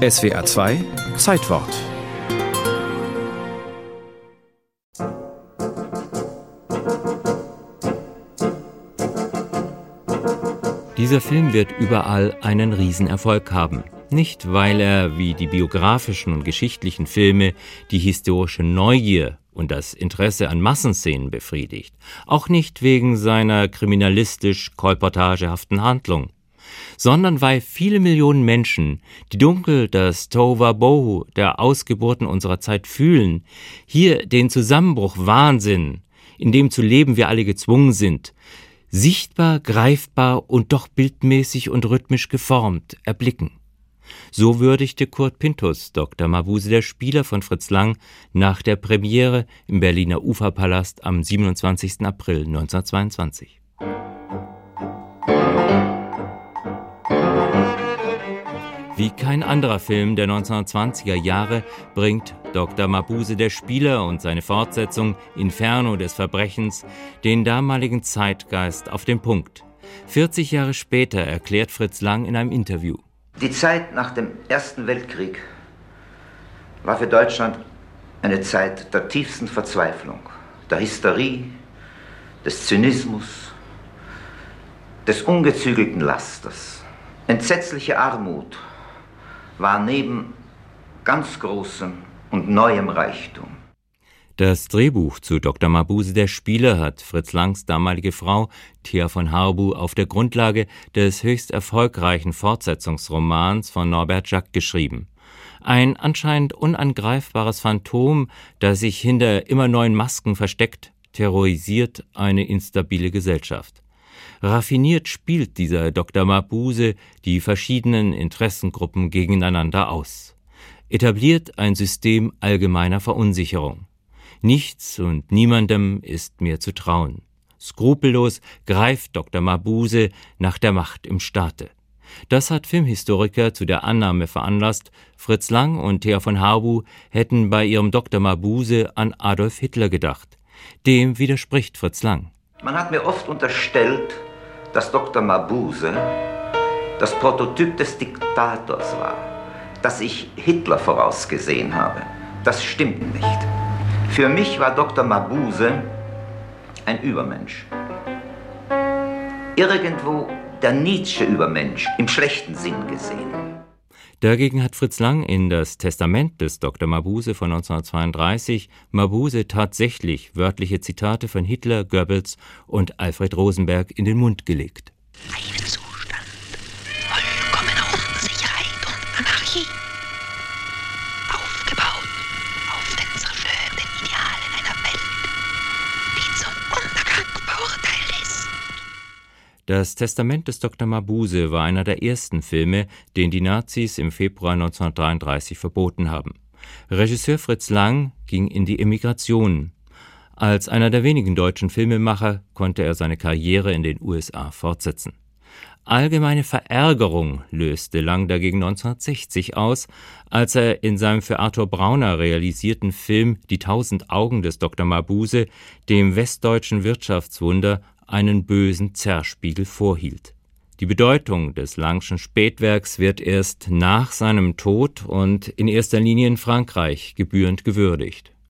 SWR 2 Zeitwort. Dieser Film wird überall einen Riesenerfolg haben. Nicht, weil er wie die biografischen und geschichtlichen Filme die historische Neugier und das Interesse an Massenszenen befriedigt, auch nicht wegen seiner kriminalistisch kolportagehaften Handlung, sondern weil viele Millionen Menschen, die dunkel das Tohuwabohu der Ausgeburten unserer Zeit fühlen, hier den Zusammenbruch Wahnsinn, in dem zu leben wir alle gezwungen sind, sichtbar, greifbar und doch bildmäßig und rhythmisch geformt erblicken. So würdigte Kurt Pintus Dr. Mabuse der Spieler von Fritz Lang nach der Premiere im Berliner Uferpalast am 27. April 1922. Wie kein anderer Film der 1920er Jahre bringt Dr. Mabuse der Spieler und seine Fortsetzung Inferno des Verbrechens den damaligen Zeitgeist auf den Punkt. 40 Jahre später erklärt Fritz Lang in einem Interview. Die Zeit nach dem Ersten Weltkrieg war für Deutschland eine Zeit der tiefsten Verzweiflung, der Hysterie, des Zynismus, des ungezügelten Lasters. Entsetzliche Armut war neben ganz großem und neuem Reichtum. Das Drehbuch zu Dr. Mabuse der Spieler hat Fritz Langs damalige Frau Thea von Harbu auf der Grundlage des höchst erfolgreichen Fortsetzungsromans von Norbert Jacques geschrieben. Ein anscheinend unangreifbares Phantom, das sich hinter immer neuen Masken versteckt, terrorisiert eine instabile Gesellschaft. Raffiniert spielt dieser Dr. Mabuse die verschiedenen Interessengruppen gegeneinander aus. Etabliert ein System allgemeiner Verunsicherung. Nichts und niemandem ist mehr zu trauen. Skrupellos greift Dr. Mabuse nach der Macht im Staate. Das hat Filmhistoriker zu der Annahme veranlasst, Fritz Lang und Thea von Harbu hätten bei ihrem Dr. Mabuse an Adolf Hitler gedacht. Dem widerspricht Fritz Lang. Man hat mir oft unterstellt, dass Dr. Mabuse das Prototyp des Diktators war, dass ich Hitler vorausgesehen habe. Das stimmt nicht. Für mich war Dr. Mabuse ein Übermensch. Irgendwo der Nietzsche Übermensch im schlechten Sinn gesehen. Dagegen hat Fritz Lang in das Testament des Dr. Mabuse von 1932 Mabuse tatsächlich wörtliche Zitate von Hitler, Goebbels und Alfred Rosenberg in den Mund gelegt. Einen Zustand vollkommener Unsicherheit und Anarchie. Das Testament des Dr. Mabuse war einer der ersten Filme, den die Nazis im Februar 1933 verboten haben. Regisseur Fritz Lang ging in die Emigration. Als einer der wenigen deutschen Filmemacher konnte er seine Karriere in den USA fortsetzen. Allgemeine Verärgerung löste Lang dagegen 1960 aus, als er in seinem für Arthur Brauner realisierten Film Die tausend Augen des Dr. Mabuse dem westdeutschen Wirtschaftswunder einen bösen Zerspiegel vorhielt. Die Bedeutung des Langschen Spätwerks wird erst nach seinem Tod und in erster Linie in Frankreich gebührend gewürdigt